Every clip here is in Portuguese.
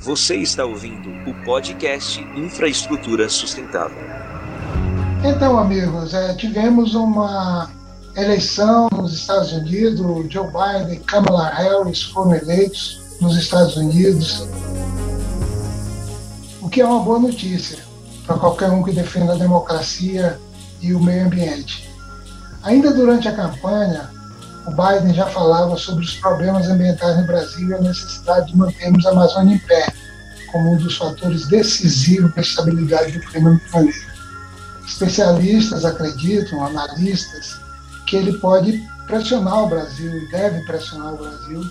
Você está ouvindo o podcast Infraestrutura Sustentável. Então, amigos, é, tivemos uma eleição nos Estados Unidos. Joe Biden e Kamala Harris foram eleitos nos Estados Unidos, o que é uma boa notícia para qualquer um que defenda a democracia e o meio ambiente. Ainda durante a campanha, o Biden já falava sobre os problemas ambientais no Brasil e a necessidade de mantermos a Amazônia em pé, como um dos fatores decisivos para a estabilidade do clima no planeta. Especialistas acreditam, analistas, que ele pode pressionar o Brasil e deve pressionar o Brasil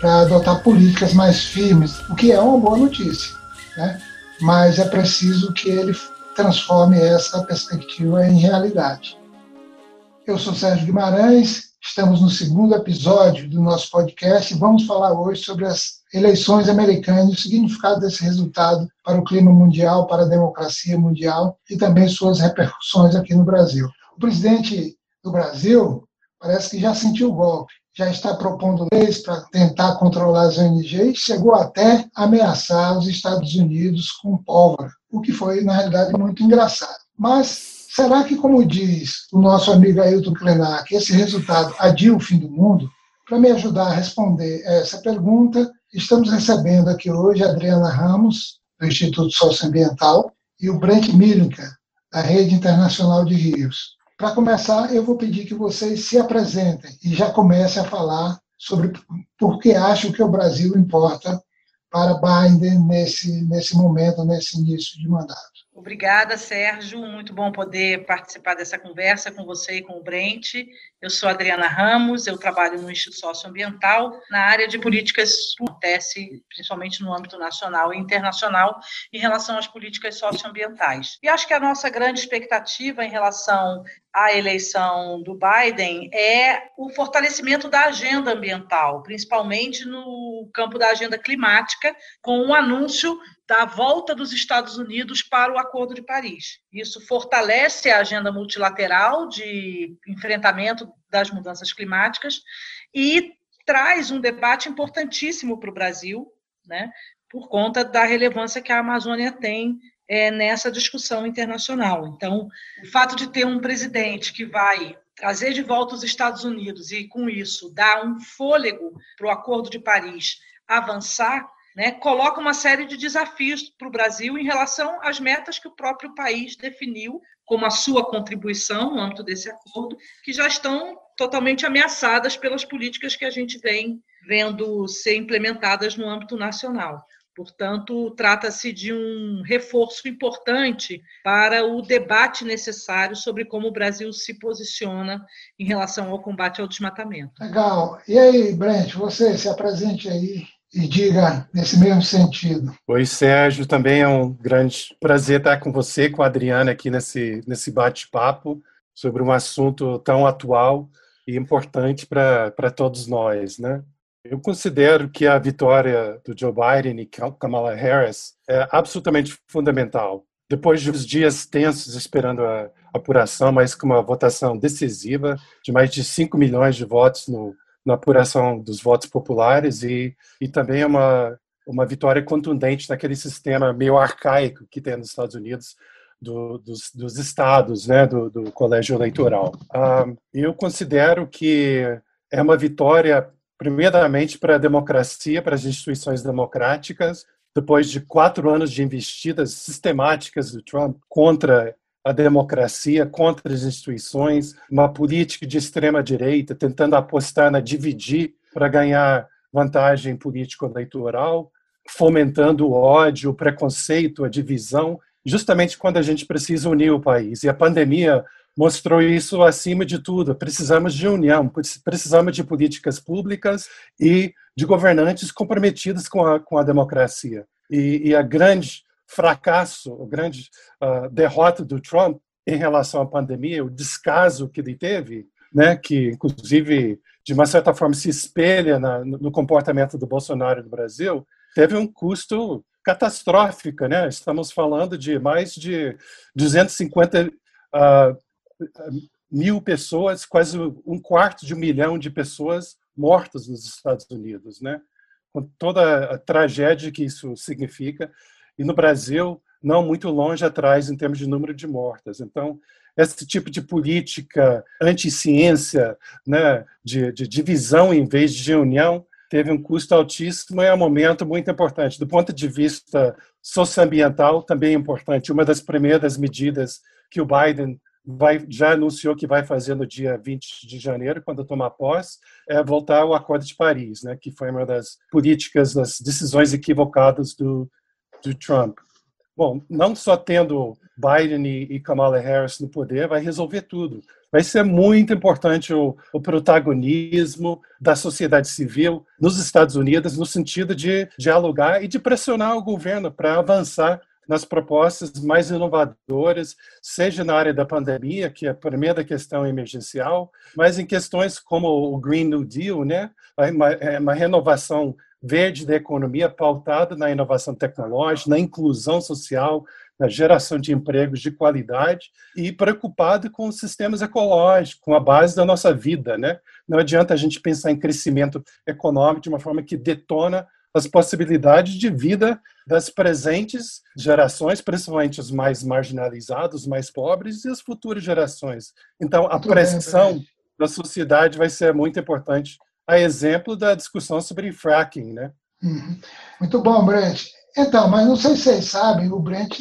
para adotar políticas mais firmes, o que é uma boa notícia, né? mas é preciso que ele transforme essa perspectiva em realidade. Eu sou Sérgio Guimarães Estamos no segundo episódio do nosso podcast e vamos falar hoje sobre as eleições americanas e o significado desse resultado para o clima mundial, para a democracia mundial e também suas repercussões aqui no Brasil. O presidente do Brasil parece que já sentiu o golpe, já está propondo leis para tentar controlar as ONGs e chegou até a ameaçar os Estados Unidos com pólvora, o que foi, na realidade, muito engraçado. Mas Será que, como diz o nosso amigo Ailton Krenak, esse resultado adia o fim do mundo? Para me ajudar a responder essa pergunta, estamos recebendo aqui hoje a Adriana Ramos, do Instituto Socioambiental, e o Brent Milinka, da Rede Internacional de Rios. Para começar, eu vou pedir que vocês se apresentem e já comecem a falar sobre por que acham que o Brasil importa para Biden nesse, nesse momento, nesse início de mandato. Obrigada, Sérgio. Muito bom poder participar dessa conversa com você e com o Brent. Eu sou Adriana Ramos, eu trabalho no Instituto Socioambiental, na área de políticas que acontece principalmente no âmbito nacional e internacional em relação às políticas socioambientais. E acho que a nossa grande expectativa em relação à eleição do Biden é o fortalecimento da agenda ambiental, principalmente no campo da agenda climática, com o anúncio da volta dos Estados Unidos para o Acordo de Paris. Isso fortalece a agenda multilateral de enfrentamento das mudanças climáticas e traz um debate importantíssimo para o Brasil, né, por conta da relevância que a Amazônia tem é, nessa discussão internacional. Então, o fato de ter um presidente que vai trazer de volta os Estados Unidos e, com isso, dar um fôlego para o Acordo de Paris avançar né, coloca uma série de desafios para o Brasil em relação às metas que o próprio país definiu como a sua contribuição no âmbito desse acordo, que já estão totalmente ameaçadas pelas políticas que a gente vem vendo ser implementadas no âmbito nacional. Portanto, trata-se de um reforço importante para o debate necessário sobre como o Brasil se posiciona em relação ao combate ao desmatamento. Legal. E aí, Brent, você se apresente aí e diga nesse mesmo sentido. Oi, Sérgio, também é um grande prazer estar com você, com a Adriana, aqui nesse, nesse bate-papo sobre um assunto tão atual e importante para todos nós, né? Eu considero que a vitória do Joe Biden e Kamala Harris é absolutamente fundamental. Depois de uns dias tensos esperando a apuração, mas com uma votação decisiva de mais de 5 milhões de votos no na apuração dos votos populares e, e também é uma, uma vitória contundente naquele sistema meio arcaico que tem nos Estados Unidos do, dos, dos, estados, né, do, do colégio eleitoral. Ah, eu considero que é uma vitória, primeiramente, para a democracia, para as instituições democráticas, depois de quatro anos de investidas sistemáticas do Trump contra a democracia, contra as instituições, uma política de extrema direita tentando apostar na dividir para ganhar vantagem político-eleitoral, fomentando o ódio, o preconceito, a divisão, justamente quando a gente precisa unir o país. E a pandemia mostrou isso acima de tudo. Precisamos de união, precisamos de políticas públicas e de governantes comprometidos com a, com a democracia. E, e a grande fracasso, a grande uh, derrota do Trump em relação à pandemia, o descaso que ele teve, né, que inclusive de uma certa forma se espelha na, no comportamento do Bolsonaro no Brasil, teve um custo catastrófico, né? Estamos falando de mais de 250 uh, ah, mil pessoas, quase um quarto de um milhão de pessoas mortas nos Estados Unidos, né? com toda a tragédia que isso significa, e no Brasil, não muito longe atrás em termos de número de mortas. Então, esse tipo de política anti-ciência, né, de, de divisão em vez de união, teve um custo altíssimo e é um momento muito importante. Do ponto de vista socioambiental, também é importante. Uma das primeiras medidas que o Biden vai, já anunciou que vai fazer no dia 20 de janeiro, quando tomar posse, é voltar ao Acordo de Paris, né, que foi uma das políticas, das decisões equivocadas do, do Trump. Bom, não só tendo Biden e Kamala Harris no poder vai resolver tudo. Vai ser muito importante o, o protagonismo da sociedade civil nos Estados Unidos no sentido de dialogar e de pressionar o governo para avançar nas propostas mais inovadoras, seja na área da pandemia, que é a primeira questão emergencial, mas em questões como o Green New Deal, né? uma, é uma renovação verde da economia pautada na inovação tecnológica, na inclusão social, na geração de empregos de qualidade e preocupado com os sistemas ecológicos, com a base da nossa vida, né? Não adianta a gente pensar em crescimento econômico de uma forma que detona as possibilidades de vida das presentes gerações, principalmente os mais marginalizados, os mais pobres e as futuras gerações. Então, a pressão da sociedade vai ser muito importante, a exemplo da discussão sobre fracking, né? Uhum. Muito bom, Brent. Então, mas não sei se vocês sabem, o Brent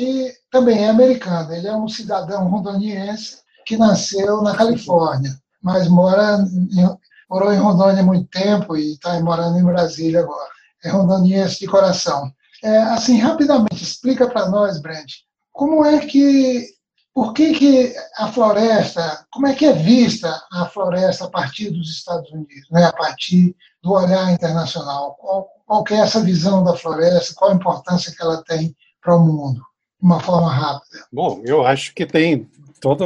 também é americano. Ele é um cidadão rondoniense que nasceu na Califórnia, mas mora em, morou em Rondônia há muito tempo e está morando em Brasília agora. É rondoniense de coração. É, assim, rapidamente, explica para nós, Brent, como é que, por que, que a floresta, como é que é vista a floresta a partir dos Estados Unidos, né, a partir do olhar internacional? Qual, qual é essa visão da floresta, qual a importância que ela tem para o mundo, de uma forma rápida? Bom, eu acho que tem toda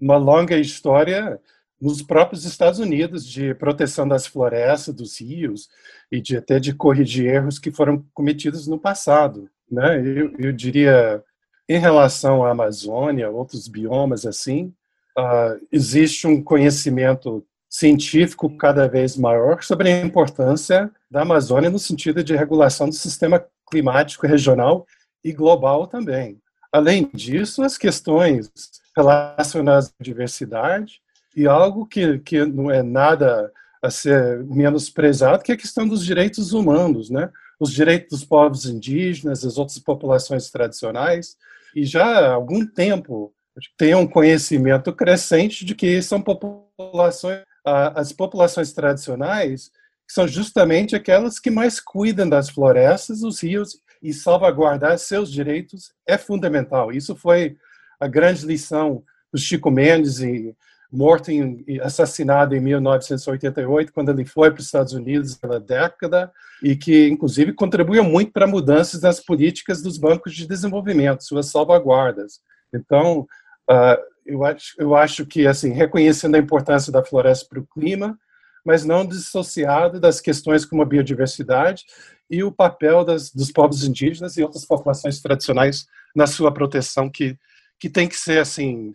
uma longa história nos próprios Estados Unidos de proteção das florestas, dos rios e de até de corrigir erros que foram cometidos no passado, né? Eu, eu diria em relação à Amazônia, outros biomas assim, uh, existe um conhecimento científico cada vez maior sobre a importância da Amazônia no sentido de regulação do sistema climático regional e global também. Além disso, as questões relacionadas à diversidade e algo que, que não é nada a ser menosprezado, que é a questão dos direitos humanos, né? Os direitos dos povos indígenas, as outras populações tradicionais, e já há algum tempo tem um conhecimento crescente de que são populações as populações tradicionais são justamente aquelas que mais cuidam das florestas, dos rios e salvaguardar seus direitos é fundamental. Isso foi a grande lição do Chico Mendes e morto e assassinado em 1988 quando ele foi para os Estados Unidos pela década e que inclusive contribuiu muito para mudanças nas políticas dos bancos de desenvolvimento, suas salvaguardas. Então, uh, eu acho, eu acho que, assim, reconhecendo a importância da floresta para o clima, mas não dissociado das questões como a biodiversidade e o papel das, dos povos indígenas e outras populações tradicionais na sua proteção, que, que tem que ser, assim,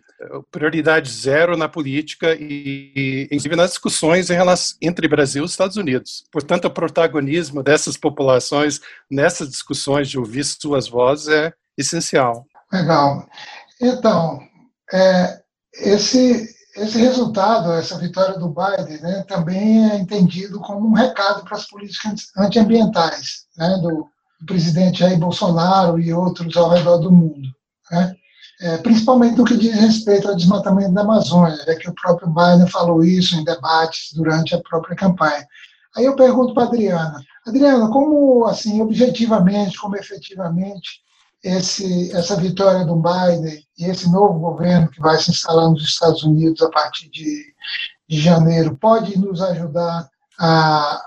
prioridade zero na política e, e inclusive, nas discussões em relação, entre Brasil e Estados Unidos. Portanto, o protagonismo dessas populações nessas discussões, de ouvir suas vozes, é essencial. Legal. Então, é, esse, esse resultado, essa vitória do Biden, né, também é entendido como um recado para as políticas antiambientais né, do, presidente Jair Bolsonaro e outros ao redor do mundo. Né? É, principalmente no que diz respeito ao desmatamento da Amazônia, é que o próprio Biden falou isso em debates durante a própria campanha. Aí eu pergunto para a Adriana, Adriana, como, assim, objetivamente, como efetivamente, esse, essa vitória do Biden e esse novo governo que vai se instalar nos Estados Unidos a partir de, de janeiro pode nos ajudar a,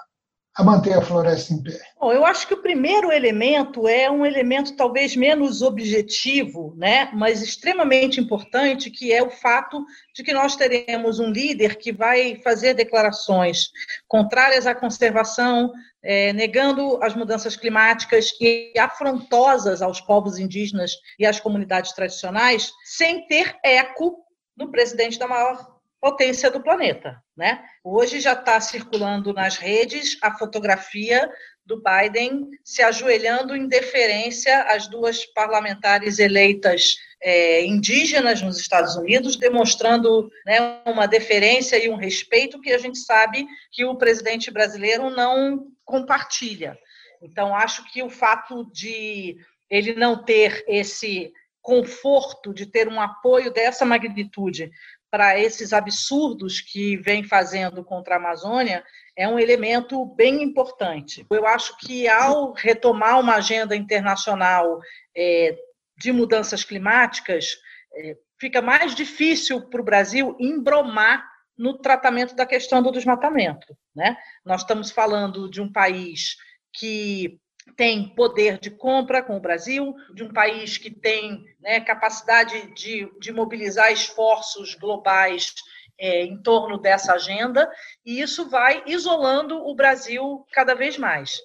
a manter a floresta em pé? Bom, eu acho que o primeiro elemento é um elemento talvez menos objetivo, né, mas extremamente importante, que é o fato de que nós teremos um líder que vai fazer declarações contrárias à conservação, é, negando as mudanças climáticas e afrontosas aos povos indígenas e às comunidades tradicionais, sem ter eco no presidente da maior potência do planeta. Né? Hoje já está circulando nas redes a fotografia do Biden se ajoelhando em deferência às duas parlamentares eleitas é, indígenas nos Estados Unidos, demonstrando né, uma deferência e um respeito que a gente sabe que o presidente brasileiro não compartilha. Então, acho que o fato de ele não ter esse conforto de ter um apoio dessa magnitude para esses absurdos que vem fazendo contra a Amazônia é um elemento bem importante. Eu acho que ao retomar uma agenda internacional é, de mudanças climáticas, é, fica mais difícil para o Brasil embromar no tratamento da questão do desmatamento. Né? Nós estamos falando de um país que tem poder de compra com o Brasil, de um país que tem né, capacidade de, de mobilizar esforços globais é, em torno dessa agenda, e isso vai isolando o Brasil cada vez mais.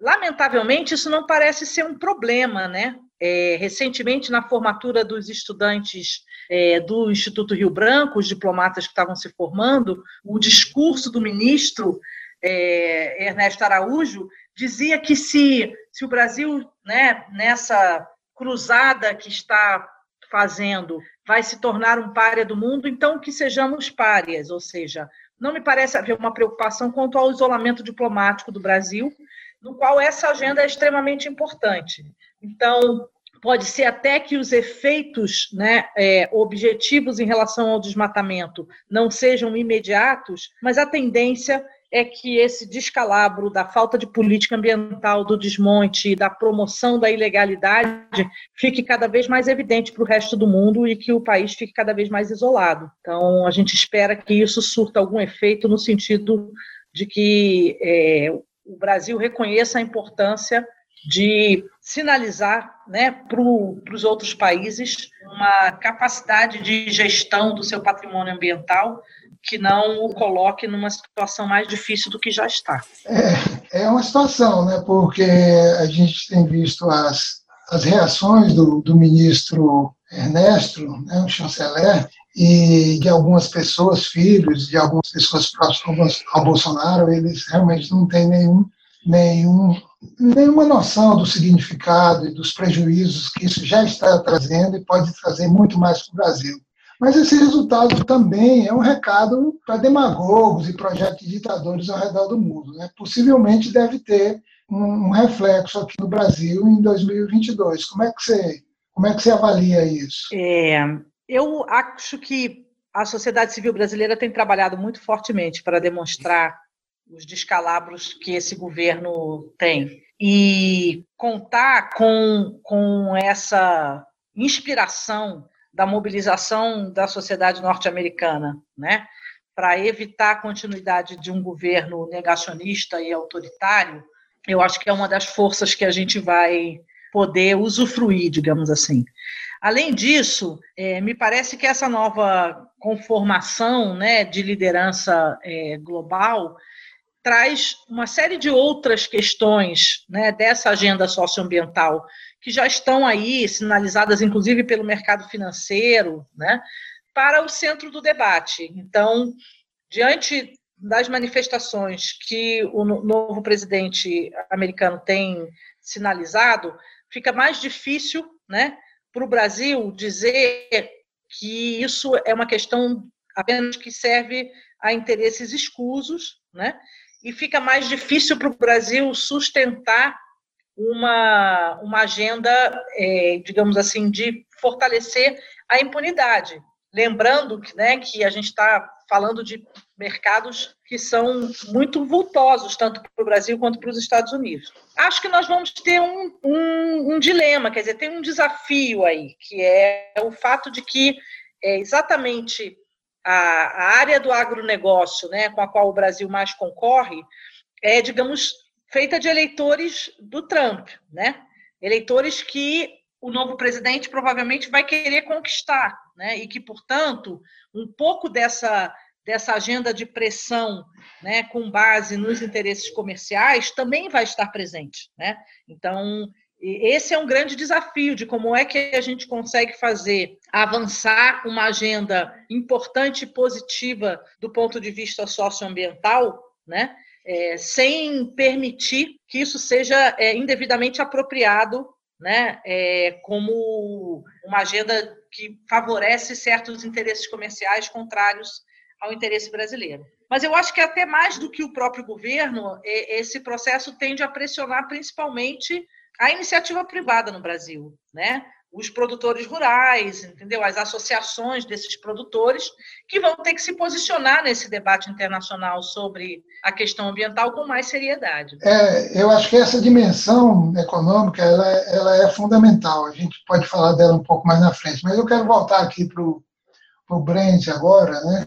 Lamentavelmente, isso não parece ser um problema, né? É, recentemente, na formatura dos estudantes é, do Instituto Rio Branco, os diplomatas que estavam se formando, o discurso do ministro é, Ernesto Araújo dizia que se, se o Brasil, né, nessa cruzada que está fazendo, vai se tornar um párea do mundo, então que sejamos párias, ou seja, não me parece haver uma preocupação quanto ao isolamento diplomático do Brasil, no qual essa agenda é extremamente importante. Então, pode ser até que os efeitos né, é, objetivos em relação ao desmatamento não sejam imediatos, mas a tendência é que esse descalabro da falta de política ambiental, do desmonte, da promoção da ilegalidade fique cada vez mais evidente para o resto do mundo e que o país fique cada vez mais isolado. Então, a gente espera que isso surta algum efeito no sentido de que é, o Brasil reconheça a importância de sinalizar né, para os outros países uma capacidade de gestão do seu patrimônio ambiental que não o coloque numa situação mais difícil do que já está. É, é uma situação, né, porque a gente tem visto as, as reações do, do ministro Ernesto, né, o chanceler, e de algumas pessoas, filhos de algumas pessoas próximas ao Bolsonaro, eles realmente não têm nenhum, nenhum, nenhuma noção do significado e dos prejuízos que isso já está trazendo e pode trazer muito mais para o Brasil. Mas esse resultado também é um recado para demagogos e projetos de ditadores ao redor do mundo. Né? Possivelmente deve ter um, um reflexo aqui no Brasil em 2022. Como é que você, como é que você avalia isso? É, eu acho que a sociedade civil brasileira tem trabalhado muito fortemente para demonstrar os descalabros que esse governo tem. E contar com, com essa inspiração da mobilização da sociedade norte-americana, né, para evitar a continuidade de um governo negacionista e autoritário, eu acho que é uma das forças que a gente vai poder usufruir, digamos assim. Além disso, é, me parece que essa nova conformação né, de liderança é, global traz uma série de outras questões né, dessa agenda socioambiental que já estão aí, sinalizadas inclusive pelo mercado financeiro, né, para o centro do debate. Então, diante das manifestações que o novo presidente americano tem sinalizado, fica mais difícil né, para o Brasil dizer que isso é uma questão apenas que serve a interesses escusos, né? E fica mais difícil para o Brasil sustentar uma, uma agenda, é, digamos assim, de fortalecer a impunidade. Lembrando que, né, que a gente está falando de mercados que são muito vultosos, tanto para o Brasil quanto para os Estados Unidos. Acho que nós vamos ter um, um, um dilema, quer dizer, tem um desafio aí, que é o fato de que é exatamente a, a área do agronegócio, né, com a qual o Brasil mais concorre, é, digamos, feita de eleitores do Trump, né? Eleitores que o novo presidente provavelmente vai querer conquistar, né? E que, portanto, um pouco dessa dessa agenda de pressão, né, com base nos interesses comerciais, também vai estar presente, né? Então, esse é um grande desafio de como é que a gente consegue fazer avançar uma agenda importante e positiva do ponto de vista socioambiental, né? é, sem permitir que isso seja é, indevidamente apropriado né, é, como uma agenda que favorece certos interesses comerciais contrários ao interesse brasileiro. Mas eu acho que até mais do que o próprio governo, esse processo tende a pressionar principalmente a iniciativa privada no Brasil, né? os produtores rurais, entendeu? As associações desses produtores que vão ter que se posicionar nesse debate internacional sobre a questão ambiental com mais seriedade. É, eu acho que essa dimensão econômica ela, é, ela é fundamental. A gente pode falar dela um pouco mais na frente, mas eu quero voltar aqui para o Brent agora, né?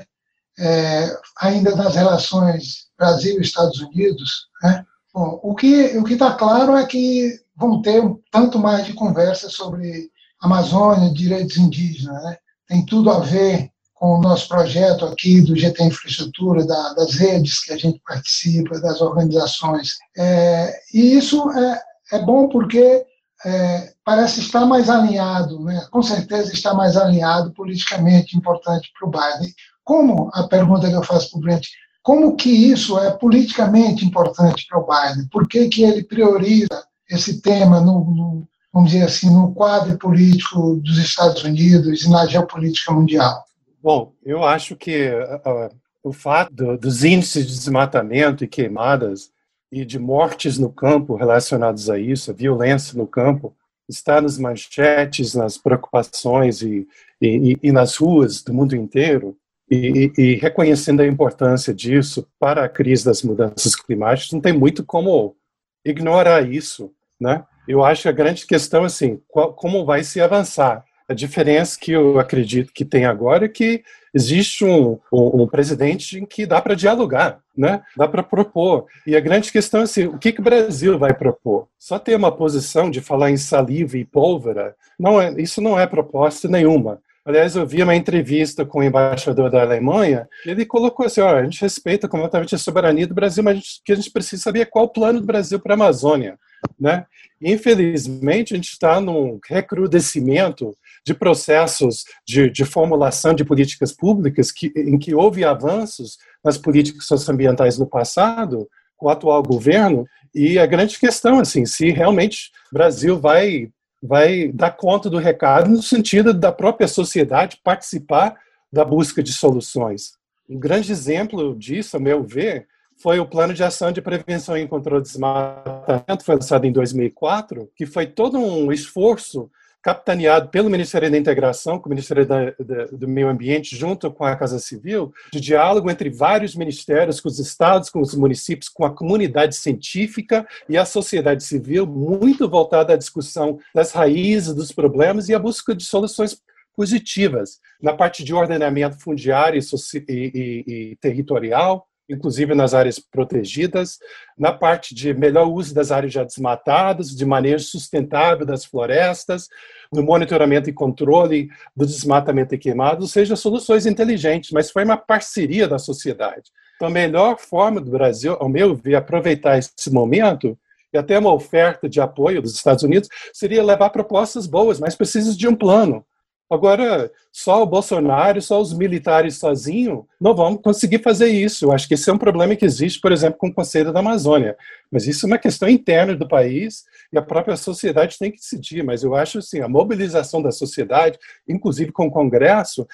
É, ainda nas relações Brasil e Estados Unidos, né? Bom, o que o está claro é que vão ter um tanto mais de conversa sobre Amazônia, direitos indígenas. Né? Tem tudo a ver com o nosso projeto aqui do GT Infraestrutura, da, das redes que a gente participa, das organizações. É, e isso é, é bom porque é, parece estar mais alinhado, né? com certeza está mais alinhado politicamente importante para o Biden. Como, a pergunta que eu faço para o Brent, como que isso é politicamente importante para o Biden? Por que, que ele prioriza esse tema no, no vamos dizer assim, no quadro político dos Estados Unidos e na geopolítica mundial? Bom, eu acho que uh, o fato do, dos índices de desmatamento e queimadas e de mortes no campo relacionados a isso, a violência no campo, está nas manchetes, nas preocupações e, e, e nas ruas do mundo inteiro, e, e, reconhecendo a importância disso para a crise das mudanças climáticas, não tem muito como ignorar isso, né? Eu acho que a grande questão assim, qual, como vai se avançar. A diferença que eu acredito que tem agora é que existe um, um, um presidente em que dá para dialogar, né? dá para propor. E a grande questão é assim, o que, que o Brasil vai propor? Só ter uma posição de falar em saliva e pólvora, não é, isso não é proposta nenhuma. Aliás, eu vi uma entrevista com o embaixador da Alemanha, ele colocou assim: a gente respeita completamente a soberania do Brasil, mas gente, que a gente precisa saber é qual o plano do Brasil para a Amazônia. Né? Infelizmente, a gente está num recrudescimento de processos de, de, formulação de políticas públicas que, em que houve avanços nas políticas socioambientais no passado, com o atual governo, e a grande questão, assim, se realmente o Brasil vai, vai dar conta do recado no sentido da própria sociedade participar da busca de soluções. Um grande exemplo disso, a meu ver, foi o Plano de Ação de Prevenção e Controle de Desmatamento, foi lançado em 2004, que foi todo um esforço capitaneado pelo Ministério da Integração, com o Ministério da, da, do Meio Ambiente, junto com a Casa Civil, de diálogo entre vários ministérios, com os estados, com os municípios, com a comunidade científica e a sociedade civil, muito voltada à discussão das raízes dos problemas e à busca de soluções positivas na parte de ordenamento fundiário e, e, e territorial, inclusive nas áreas protegidas, na parte de melhor uso das áreas já desmatadas, de manejo sustentável das florestas, no monitoramento e controle do desmatamento e queimado, ou seja, soluções inteligentes, mas foi uma parceria da sociedade. Então, a melhor forma do Brasil, ao meu ver, aproveitar esse momento e até uma oferta de apoio dos Estados Unidos seria levar propostas boas, mas precisa de um plano Agora, só o Bolsonaro, só os militares sozinhos, não vão conseguir fazer isso. Eu acho que esse é um problema que existe, por exemplo, com o Conselho da Amazônia. Mas isso é uma questão interna do país e a própria sociedade tem que decidir. Mas eu acho assim, a mobilização da sociedade, inclusive com o Congresso,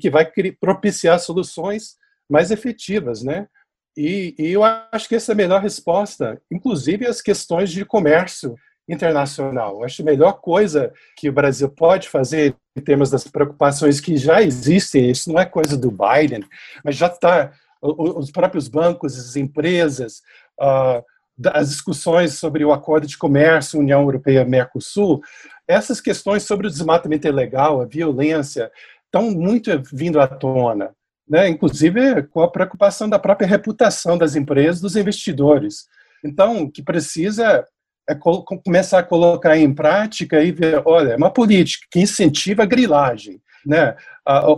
que vai propiciar soluções mais efetivas, né? E, e eu acho que essa é a melhor resposta, inclusive as questões de comércio internacional. Acho a melhor coisa que o Brasil pode fazer em termos das preocupações que já existem, isso não é coisa do Biden, mas já está, os próprios bancos, as empresas, uh, as discussões sobre o acordo de comércio União Europeia-Mercosul, essas questões sobre o desmatamento ilegal, a violência, estão muito vindo à tona. Né? inclusive com a preocupação da própria reputação das empresas, dos investidores. Então, o que precisa é começar a colocar em prática e ver, olha, é uma política que incentiva a grilagem, né?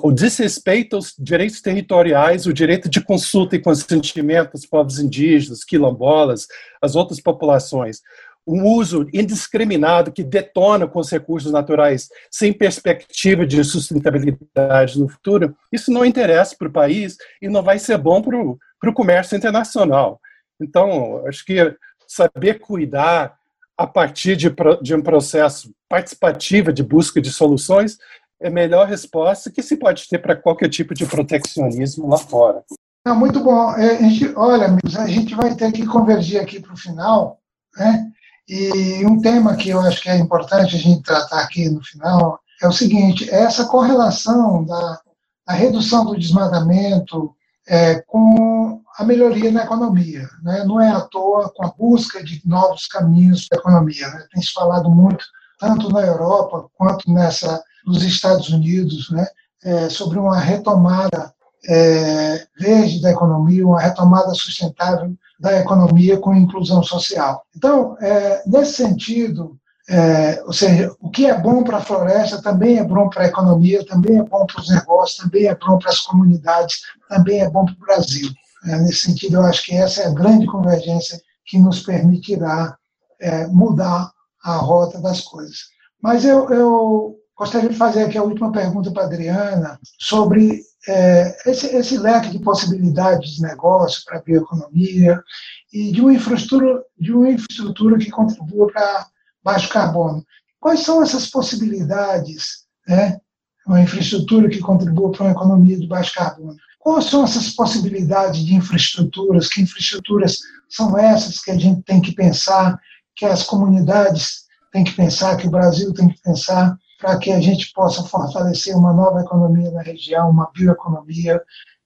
o desrespeito aos direitos territoriais, o direito de consulta e consentimento dos povos indígenas, quilombolas, as outras populações, um uso indiscriminado que detona com os recursos naturais sem perspectiva de sustentabilidade no futuro, isso não interessa para o país e não vai ser bom para o comércio internacional. Então, acho que saber cuidar a partir de, de um processo participativo de busca de soluções é a melhor resposta que se pode ter para qualquer tipo de proteccionismo lá fora. Não, muito bom. É, a gente, olha, amigos, a gente vai ter que convergir aqui para o final, né? E um tema que eu acho que é importante a gente tratar aqui no final é o seguinte: é essa correlação da, da redução do desmatamento é, com a melhoria na economia. Né? Não é à toa com a busca de novos caminhos para a economia. Né? Tem se falado muito, tanto na Europa quanto nessa nos Estados Unidos, né? É, sobre uma retomada é, verde da economia, uma retomada sustentável da economia com inclusão social. Então, é, nesse sentido, é, ou seja, o que é bom para a floresta também é bom para a economia, também é bom para os negócios, também é bom para as comunidades, também é bom para o Brasil. É, nesse sentido, eu acho que essa é a grande convergência que nos permitirá é, mudar a rota das coisas. Mas eu, eu gostaria de fazer aqui a última pergunta para a Adriana sobre é, esse, esse, leque de possibilidades de negócio para a bioeconomia e de uma infraestrutura, de uma infraestrutura que contribua para baixo carbono. Quais são essas possibilidades, né? Uma infraestrutura que contribua para uma economia de baixo carbono. Quais são essas possibilidades de infraestruturas? Que infraestruturas são essas que a gente tem que pensar, que as comunidades têm que pensar, que o Brasil tem que pensar para que a gente possa fortalecer uma nova economia na região, uma bioeconomia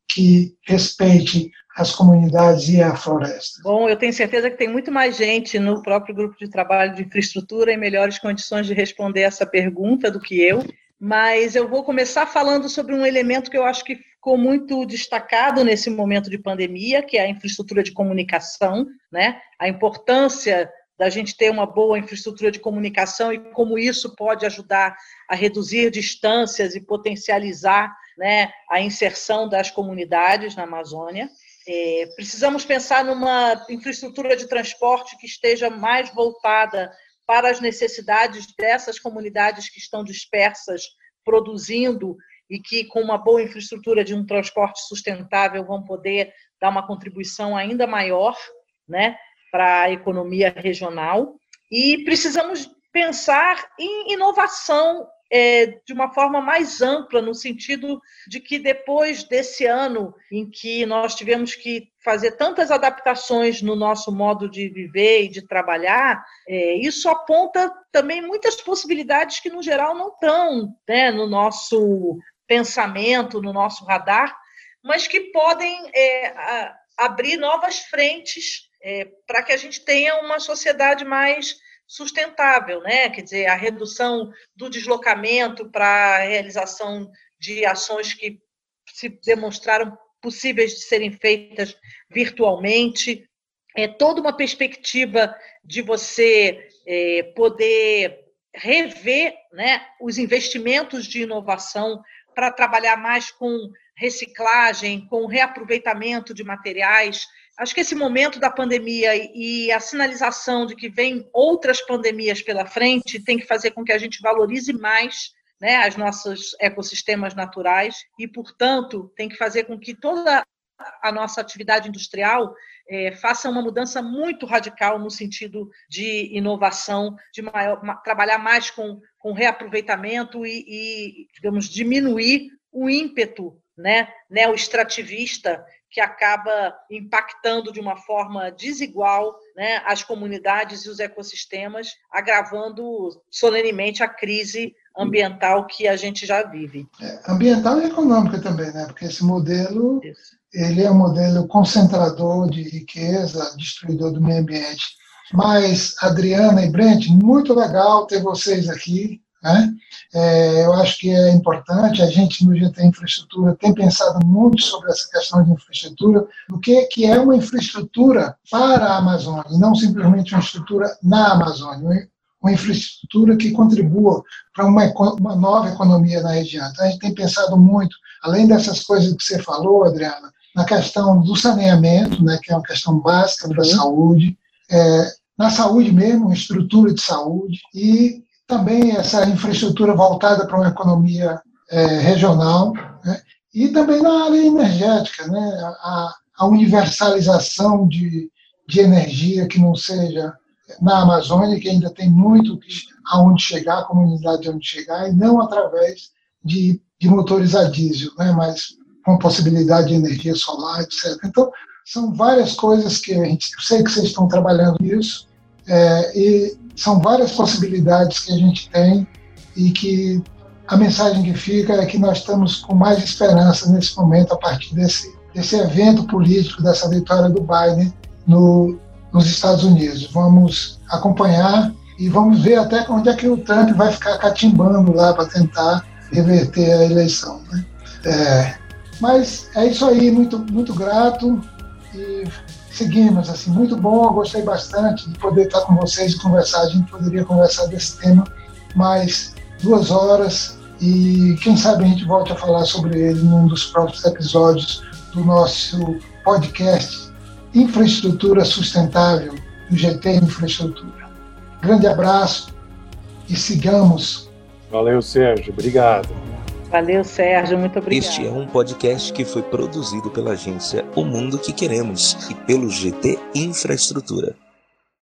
que respeite as comunidades e a floresta. Bom, eu tenho certeza que tem muito mais gente no próprio grupo de trabalho de infraestrutura em melhores condições de responder essa pergunta do que eu, mas eu vou começar falando sobre um elemento que eu acho que ficou muito destacado nesse momento de pandemia, que é a infraestrutura de comunicação, né? A importância da gente ter uma boa infraestrutura de comunicação e como isso pode ajudar a reduzir distâncias e potencializar né, a inserção das comunidades na Amazônia. É, precisamos pensar numa infraestrutura de transporte que esteja mais voltada para as necessidades dessas comunidades que estão dispersas, produzindo e que, com uma boa infraestrutura de um transporte sustentável, vão poder dar uma contribuição ainda maior né, para a economia regional. E precisamos pensar em inovação é, de uma forma mais ampla, no sentido de que depois desse ano em que nós tivemos que fazer tantas adaptações no nosso modo de viver e de trabalhar, é, isso aponta também muitas possibilidades que, no geral, não estão né, no nosso pensamento, no nosso radar, mas que podem é, a, abrir novas frentes é, para que a gente tenha uma sociedade mais sustentável, né? Quer dizer, a redução do deslocamento para a realização de ações que se demonstraram possíveis de serem feitas virtualmente, é toda uma perspectiva de você é, poder rever né, os investimentos de inovação para trabalhar mais com reciclagem, com reaproveitamento de materiais, acho que esse momento da pandemia e a sinalização de que vem outras pandemias pela frente tem que fazer com que a gente valorize mais né, os nossos ecossistemas naturais e, portanto, tem que fazer com que toda a nossa atividade industrial é, faça uma mudança muito radical no sentido de inovação, de maior, trabalhar mais com, com reaproveitamento e, e, digamos, diminuir o ímpeto né, neoextrativista que acaba impactando de uma forma desigual né, as comunidades e os ecossistemas, agravando solenemente a crise ambiental que a gente já vive. É, ambiental e econômica também, né? Porque esse modelo Isso. ele é um modelo concentrador de riqueza, destruidor do meio ambiente. Mas Adriana e Brent, muito legal ter vocês aqui. Né? É, eu acho que é importante, a gente no GT Infraestrutura tem pensado muito sobre essa questão de infraestrutura, o que, que é uma infraestrutura para a Amazônia, não simplesmente uma estrutura na Amazônia, uma infraestrutura que contribua para uma, uma nova economia na região. Então, a gente tem pensado muito, além dessas coisas que você falou, Adriana, na questão do saneamento, né, que é uma questão básica da saúde, é, na saúde mesmo, estrutura de saúde, e também essa infraestrutura voltada para uma economia é, regional, né? e também na área energética, né? a, a universalização de, de energia que não seja na Amazônia, que ainda tem muito aonde chegar, a comunidade onde chegar, e não através de, de motores a diesel, né, mas com possibilidade de energia solar, etc. Então, são várias coisas que a gente, sei que vocês estão trabalhando nisso, é, e são várias possibilidades que a gente tem e que a mensagem que fica é que nós estamos com mais esperança nesse momento a partir desse, desse evento político, dessa vitória do Biden no, nos Estados Unidos. Vamos acompanhar e vamos ver até onde é que o Trump vai ficar catimbando lá para tentar reverter a eleição. Né? É, mas é isso aí, muito, muito grato e seguimos, assim, muito bom, eu gostei bastante de poder estar com vocês e conversar, a gente poderia conversar desse tema mais duas horas e quem sabe a gente volte a falar sobre ele num dos próximos episódios do nosso podcast Infraestrutura Sustentável, do GT Infraestrutura. Grande abraço e sigamos. Valeu, Sérgio. Obrigado. Valeu, Sérgio. Muito obrigado. Este é um podcast que foi produzido pela agência O Mundo que Queremos e pelo GT Infraestrutura.